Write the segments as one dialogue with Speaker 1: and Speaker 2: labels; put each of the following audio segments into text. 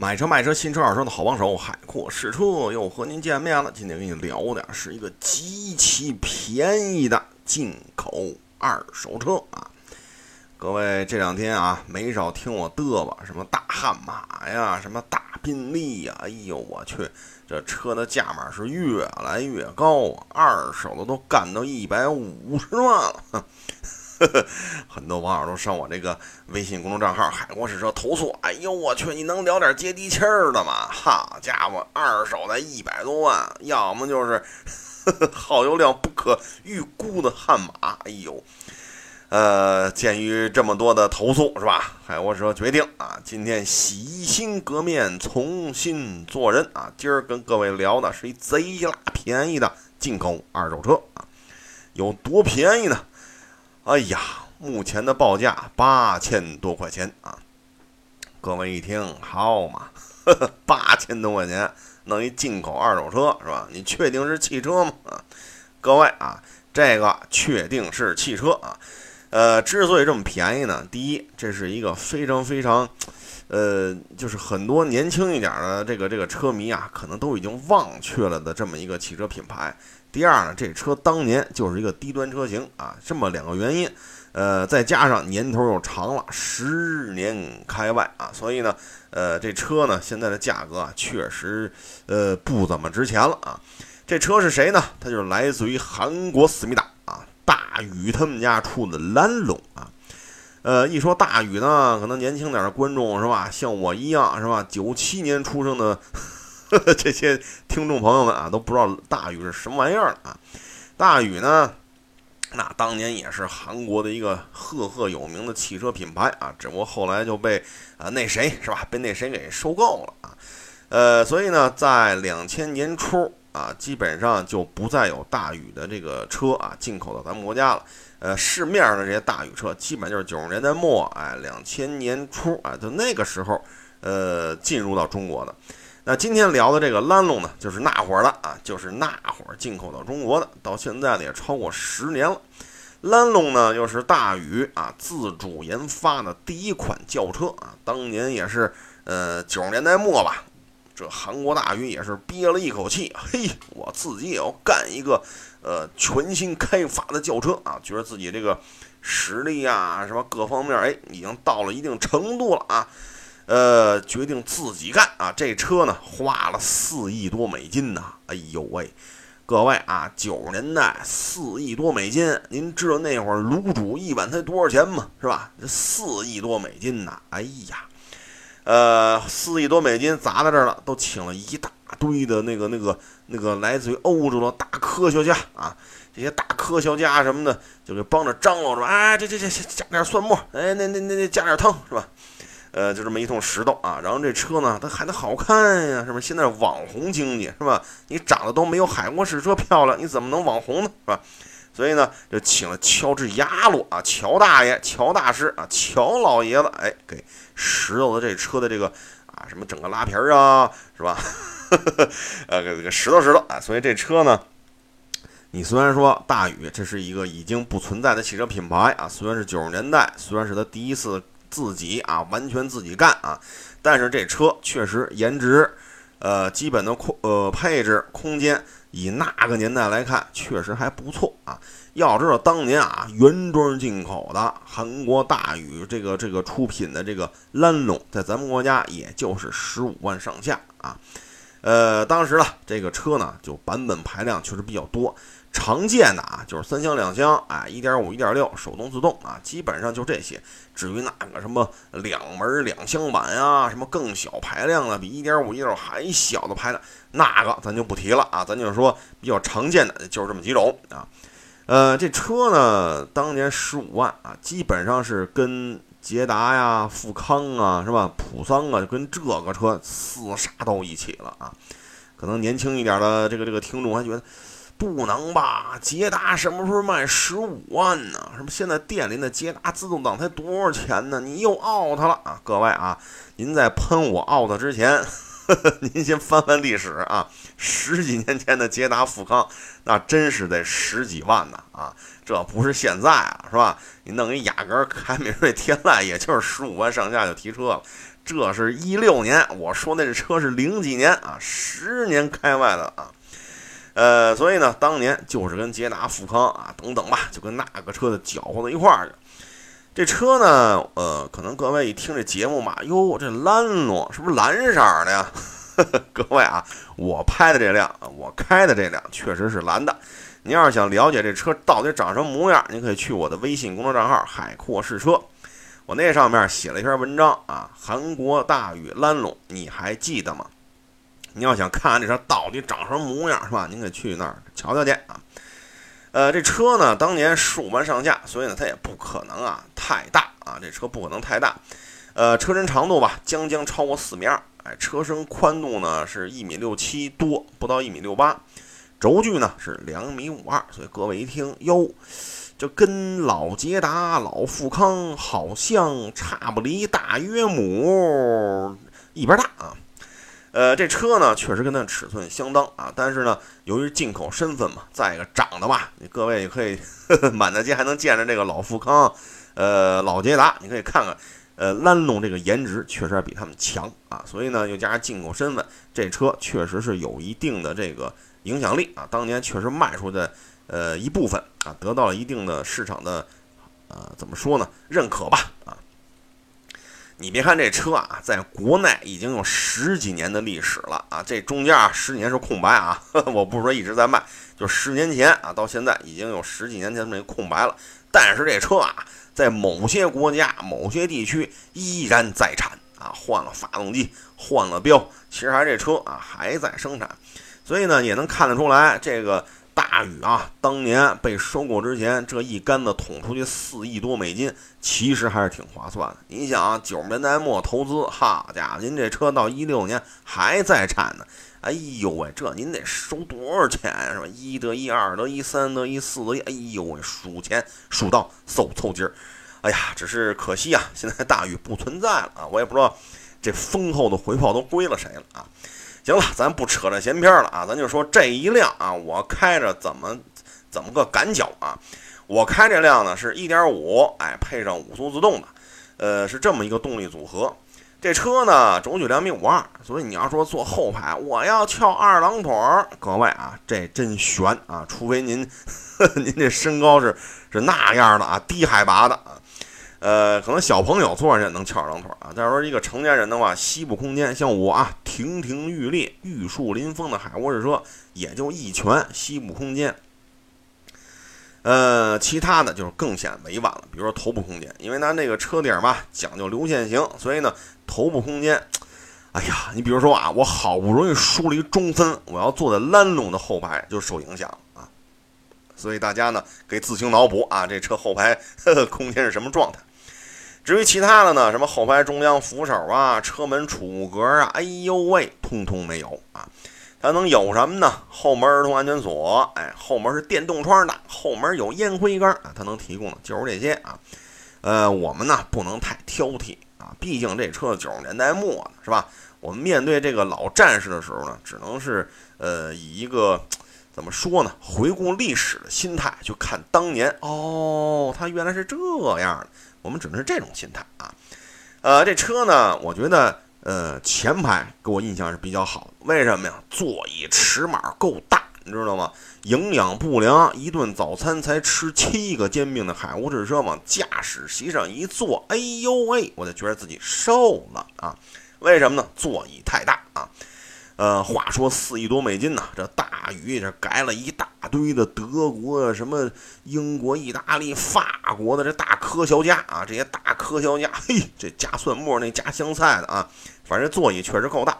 Speaker 1: 买车卖车，新车二手车的好帮手，海阔试车又和您见面了。今天跟你聊点是一个极其便宜的进口二手车啊！各位这两天啊，没少听我嘚吧，什么大悍马呀，什么大宾利呀，哎呦我去，这车的价码是越来越高啊，二手的都干到一百五十万了。很多网友都上我这个微信公众账号“海国试车”投诉，哎呦我去，你能聊点接地气儿的吗？好家伙，二手的一百多万，要么就是呵呵 耗油量不可预估的悍马，哎呦，呃，鉴于这么多的投诉，是吧？海国试车决定啊，今天洗心革面，重新做人啊！今儿跟各位聊的是一贼拉便宜的进口二手车啊，有多便宜呢？哎呀，目前的报价八千多块钱啊！各位一听，好嘛，八千多块钱弄一进口二手车是吧？你确定是汽车吗？啊，各位啊，这个确定是汽车啊。呃，之所以这么便宜呢，第一，这是一个非常非常，呃，就是很多年轻一点的这个这个车迷啊，可能都已经忘却了的这么一个汽车品牌。第二呢，这车当年就是一个低端车型啊，这么两个原因，呃，再加上年头又长了，十年开外啊，所以呢，呃，这车呢现在的价格啊，确实呃不怎么值钱了啊。这车是谁呢？它就是来自于韩国思密达啊，大宇他们家出的蓝龙啊。呃，一说大宇呢，可能年轻点的观众是吧，像我一样是吧，九七年出生的。这些听众朋友们啊，都不知道大宇是什么玩意儿啊！大宇呢，那当年也是韩国的一个赫赫有名的汽车品牌啊，只不过后来就被啊那谁是吧，被那谁给收购了啊。呃，所以呢，在两千年初啊，基本上就不再有大宇的这个车啊进口到咱们国家了。呃，市面上的这些大宇车，基本就是九十年代末哎，两千年初啊，就那个时候呃进入到中国的。那今天聊的这个蓝龙呢，就是那会儿的啊，就是那会儿进口到中国的，到现在呢也超过十年了。蓝龙呢又是大宇啊自主研发的第一款轿车啊，当年也是呃九十年代末吧，这韩国大宇也是憋了一口气，嘿，我自己也要干一个呃全新开发的轿车啊，觉得自己这个实力啊什么各方面哎已经到了一定程度了啊。呃，决定自己干啊！这车呢，花了四亿多美金呐！哎呦喂，各位啊，九十年代四亿多美金，您知道那会儿卤煮一碗才多少钱吗？是吧？这四亿多美金呐！哎呀，呃，四亿多美金砸在这儿了，都请了一大堆的那个、那个、那个来自于欧洲的大科学家啊，这些大科学家什么的，就给帮着张罗着，哎，这这这加点蒜末，哎，那那那那加点汤，是吧？呃，就这么一通石头啊，然后这车呢，它还得好看呀，是吧？现在网红经济是吧？你长得都没有海沃士车漂亮，你怎么能网红呢？是吧？所以呢，就请了乔治亚洛啊，乔大爷、乔大师啊，乔老爷子，哎，给石头的这车的这个啊，什么整个拉皮儿啊，是吧？呃，给这个石头石头啊，所以这车呢，你虽然说大宇这是一个已经不存在的汽车品牌啊，虽然是九十年代，虽然是他第一次。自己啊，完全自己干啊！但是这车确实颜值，呃，基本的空呃配置空间，以那个年代来看，确实还不错啊。要知道当年啊，原装进口的韩国大宇这个这个出品的这个蓝龙，在咱们国家也就是十五万上下啊。呃，当时呢，这个车呢，就版本排量确实比较多。常见的啊，就是三厢两厢，哎，一点五、一点六，手动自动啊，基本上就这些。至于那个什么两门两厢版啊，什么更小排量的，比一点五、一点六还小的排量，那个咱就不提了啊。咱就是说比较常见的，就是这么几种啊。呃，这车呢，当年十五万啊，基本上是跟捷达呀、富康啊，是吧？普桑啊，就跟这个车厮杀到一起了啊。可能年轻一点的这个这个听众还觉得。不能吧？捷达什么时候卖十五万呢？什么现在店里那捷达自动挡才多少钱呢？你又 out 了啊！各位啊，您在喷我 out 之前呵呵，您先翻翻历史啊。十几年前的捷达富康，那真是得十几万呢啊！这不是现在啊，是吧？你弄一雅阁、凯美瑞、天籁，也就是十五万上下就提车了。这是一六年，我说那车是零几年啊，十年开外的啊。呃，所以呢，当年就是跟捷达、富康啊等等吧，就跟那个车的搅和到一块儿去。这车呢，呃，可能各位一听这节目嘛，哟，这蓝罗是不是蓝色的呀？各位啊，我拍的这辆，我开的这辆确实是蓝的。您要是想了解这车到底长什么模样，您可以去我的微信公众账号“海阔试车”，我那上面写了一篇文章啊，韩国大宇蓝龙，你还记得吗？你要想看看这车到底长什么模样，是吧？您可以去那儿瞧瞧去啊。呃，这车呢，当年十五万上下，所以呢，它也不可能啊太大啊，这车不可能太大。呃，车身长度吧，将将超过四米二，哎，车身宽度呢是一米六七多，不到一米六八，轴距呢是两米五二，所以各位一听哟，这跟老捷达、老富康好像差不离大约母一边大啊。呃，这车呢确实跟它尺寸相当啊，但是呢，由于进口身份嘛，再一个长得吧，你各位也可以 满大街还能见着这个老富康，呃，老捷达，你可以看看，呃，蓝龙这个颜值确实比他们强啊，所以呢，又加上进口身份，这车确实是有一定的这个影响力啊，当年确实卖出的呃一部分啊，得到了一定的市场的呃怎么说呢，认可吧啊。你别看这车啊，在国内已经有十几年的历史了啊，这中间啊十几年是空白啊，我不是说一直在卖，就十年前啊到现在已经有十几年前这么一空白了。但是这车啊，在某些国家、某些地区依然在产啊，换了发动机，换了标，其实还这车啊还在生产，所以呢也能看得出来这个。大宇啊，当年被收购之前，这一杆子捅出去四亿多美金，其实还是挺划算的。你想啊，九十年代末投资，好家伙，您这车到一六年还在产呢。哎呦喂，这您得收多少钱呀是吧？一得一，二得一，三得一，四得一。哎呦喂，数钱数到手抽筋儿。哎呀，只是可惜啊，现在大宇不存在了啊，我也不知道这丰厚的回报都归了谁了啊。行了，咱不扯这闲篇了啊，咱就说这一辆啊，我开着怎么怎么个赶脚啊？我开这辆呢是1.5，哎，配上五速自动的，呃，是这么一个动力组合。这车呢轴距两米五二，所以你要说坐后排，我要翘二郎腿儿，各位啊，这真悬啊！除非您 您这身高是是那样的啊，低海拔的啊。呃，可能小朋友坐上去能翘二郎腿啊，再说一个成年人的话，膝部空间像我啊，亭亭玉立、玉树临风的海沃士车，也就一拳膝部空间。呃，其他的就是更显委婉了，比如说头部空间，因为它那个车顶吧讲究流线型，所以呢，头部空间，哎呀，你比如说啊，我好不容易梳了一中分，我要坐在蓝龙的后排就受影响啊。所以大家呢，可以自行脑补啊，这车后排呵呵空间是什么状态。至于其他的呢，什么后排中央扶手啊、车门储物格啊，哎呦喂，通通没有啊！它能有什么呢？后门儿童安全锁，哎，后门是电动窗的，后门有烟灰缸啊，它能提供的就是这些啊。呃，我们呢不能太挑剔啊，毕竟这车九十年代末是吧？我们面对这个老战士的时候呢，只能是呃以一个怎么说呢？回顾历史的心态去看当年哦，它原来是这样的。我们只能是这种心态啊，呃，这车呢，我觉得，呃，前排给我印象是比较好的。为什么呀？座椅尺码够大，你知道吗？营养不良，一顿早餐才吃七个煎饼的海沃士车往驾驶席上一坐，哎呦喂，我就觉得自己瘦了啊！为什么呢？座椅太大啊。呃，话说四亿多美金呢，这大宇这改了一大堆的德国、什么英国、意大利、法国的这大科学家啊，这些大科学家，嘿，这加蒜末那加香菜的啊，反正座椅确实够大。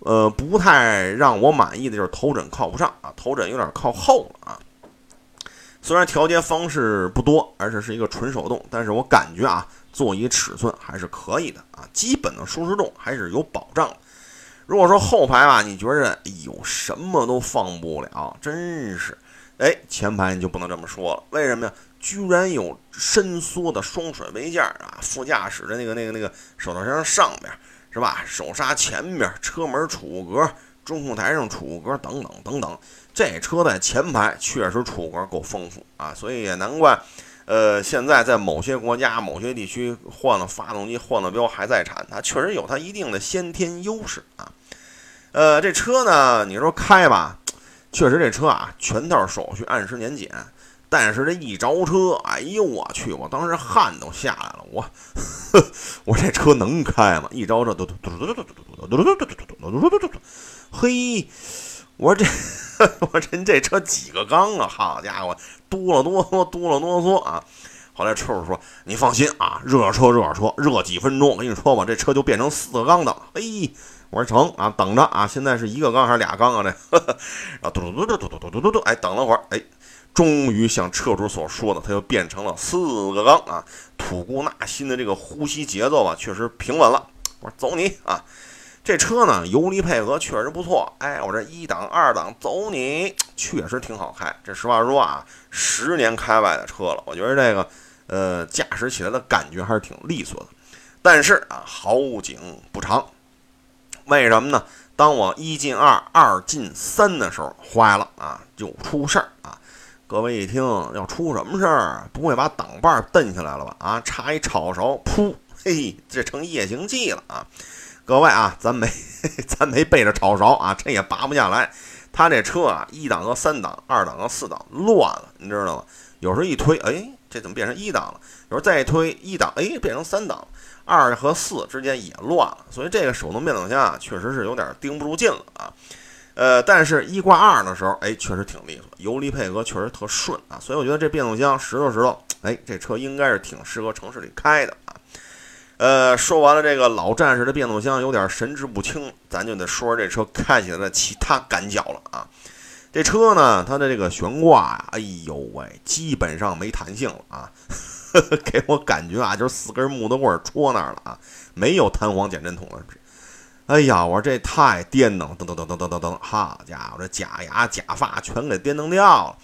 Speaker 1: 呃，不太让我满意的就是头枕靠不上啊，头枕有点靠后了啊。虽然调节方式不多，而且是一个纯手动，但是我感觉啊，座椅尺寸还是可以的啊，基本的舒适度还是有保障。如果说后排吧，你觉着哎呦什么都放不了，真是，哎前排你就不能这么说了，为什么呀？居然有伸缩的双水杯架啊，副驾驶的那个那个那个手套箱上面是吧？手刹前面，车门储物格，中控台上储物格等等等等，这车在前排确实储物格够丰富啊，所以也难怪，呃，现在在某些国家、某些地区换了发动机、换了标还在产，它确实有它一定的先天优势啊。呃，这车呢，你说开吧，确实这车啊，全套手续按时年检。但是这一着车，哎呦我去！我当时汗都下来了。我，我这车能开吗？一着车，嘟嘟嘟嘟嘟嘟嘟嘟嘟嘟嘟嘟嘟嘟嘟嘟嘟，嘿！我说这，我说这车几个缸啊？好家伙，哆了哆嗦，哆了哆嗦啊！后来车主说：“你放心啊，热车热车，热几分钟，我跟你说吧，这车就变成四个缸的。”嘿，我说成啊，等着啊！现在是一个缸还是俩缸啊？这，然后嘟嘟嘟嘟嘟嘟嘟嘟嘟，哎，等了会儿，哎。终于像车主所说的，它就变成了四个缸啊！吐故纳新的这个呼吸节奏啊，确实平稳了。我说走你啊！这车呢，油离配合确实不错。哎，我这一档二档走你，确实挺好开。这实话说啊，十年开外的车了，我觉得这个呃驾驶起来的感觉还是挺利索的。但是啊，好景不长，为什么呢？当我一进二，二进三的时候，坏了啊，就出事儿啊！各位一听要出什么事儿，不会把挡把儿蹬下来了吧？啊，插一炒勺，噗，嘿，这成夜行记了啊！各位啊，咱没 咱没背着炒勺啊，这也拔不下来。他这车啊，一档和三档，二档和四档乱了，你知道吗？有时候一推，哎，这怎么变成一档了？有时候再一推一档，哎，变成三档，二和四之间也乱了。所以这个手动变速箱啊，确实是有点盯不住劲了啊。呃，但是一挂二的时候，哎，确实挺利索，油离配合确实特顺啊，所以我觉得这变速箱石头石头，哎，这车应该是挺适合城市里开的啊。呃，说完了这个老战士的变速箱有点神志不清，咱就得说说这车开起来的其他感脚了啊。这车呢，它的这个悬挂呀，哎呦喂，基本上没弹性了啊，给我感觉啊，就是四根木头棍戳那儿了啊，没有弹簧减震筒了。哎呀，我这太颠了，噔噔噔噔噔噔噔，好家伙，这假牙假发全给颠蹬掉了。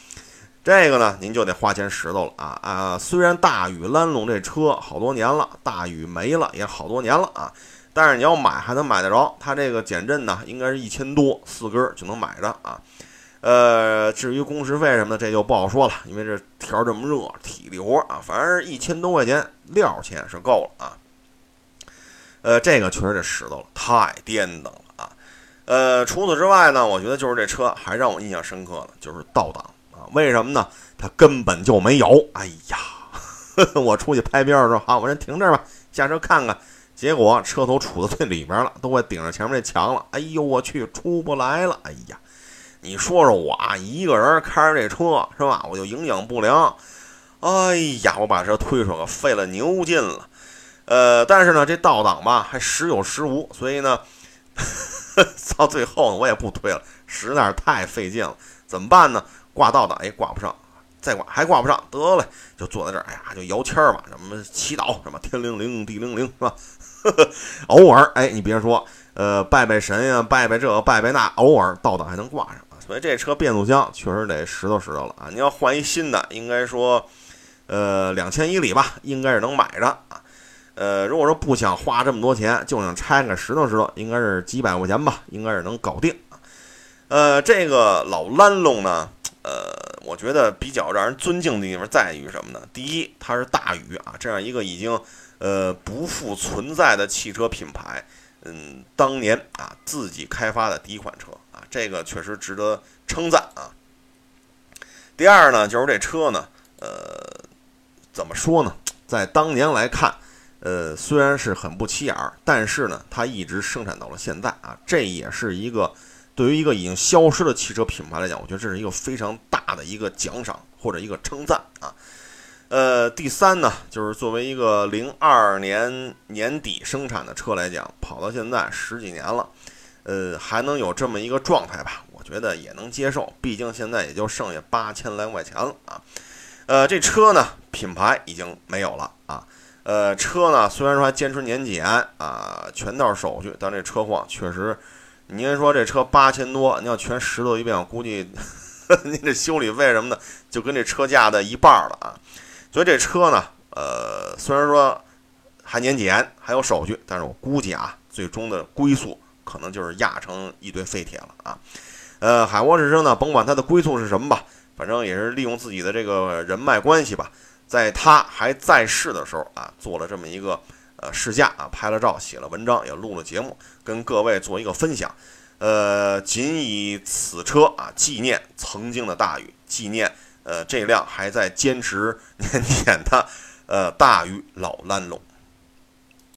Speaker 1: 这个呢，您就得花钱拾掇了啊啊！虽然大宇拦龙这车好多年了，大宇没了也好多年了啊，但是你要买还能买得着。它这个减震呢，应该是一千多，四根就能买着啊。呃，至于工时费什么的，这就不好说了，因为这天这么热，体力活啊，反正一千多块钱料钱是够了啊。呃，这个确实得拾掇了，太颠等了啊！呃，除此之外呢，我觉得就是这车还让我印象深刻的，就是倒档为什么呢？它根本就没有。哎呀，我出去拍边的时候，好，我先停这儿吧，下车看看。结果车头杵在最里边了，都快顶着前面那墙了。哎呦，我去，出不来了。哎呀，你说说我啊，一个人开着这车是吧？我就营养不良。哎呀，我把车推出去，费了牛劲了。呃，但是呢，这倒档吧还时有时无，所以呢，到最后呢，我也不推了，实在是太费劲了。怎么办呢？挂倒档，哎，挂不上，再挂还挂不上，得嘞，就坐在这儿，哎呀，就摇签儿吧，什么祈祷，什么天灵灵地灵灵，是吧？偶尔，哎，你别说，呃，拜拜神呀，拜拜这，拜拜那，偶尔倒档还能挂上。所以这车变速箱确实得石头石头了啊！你要换一新的，应该说，呃，两千以里吧，应该是能买着啊。呃，如果说不想花这么多钱，就想拆个石头石头，应该是几百块钱吧，应该是能搞定呃，这个老蓝龙呢，呃，我觉得比较让人尊敬的地方在于什么呢？第一，它是大宇啊，这样一个已经呃不复存在的汽车品牌，嗯，当年啊自己开发的第一款车啊，这个确实值得称赞啊。第二呢，就是这车呢，呃，怎么说呢，在当年来看。呃，虽然是很不起眼儿，但是呢，它一直生产到了现在啊，这也是一个对于一个已经消失的汽车品牌来讲，我觉得这是一个非常大的一个奖赏或者一个称赞啊。呃，第三呢，就是作为一个零二年年底生产的车来讲，跑到现在十几年了，呃，还能有这么一个状态吧，我觉得也能接受，毕竟现在也就剩下八千来块钱了啊。呃，这车呢，品牌已经没有了啊。呃，车呢，虽然说还坚持年检啊，全套手续，但这车况确实，您说这车八千多，你要全拾掇一遍，我估计 您这修理费什么的，就跟这车价的一半了啊。所以这车呢，呃，虽然说还年检，还有手续，但是我估计啊，最终的归宿可能就是压成一堆废铁了啊。呃，海沃之声呢，甭管它的归宿是什么吧，反正也是利用自己的这个人脉关系吧。在他还在世的时候啊，做了这么一个呃试驾啊，拍了照，写了文章，也录了节目，跟各位做一个分享。呃，仅以此车啊纪念曾经的大宇，纪念呃这辆还在坚持 年检的呃大宇老蓝龙。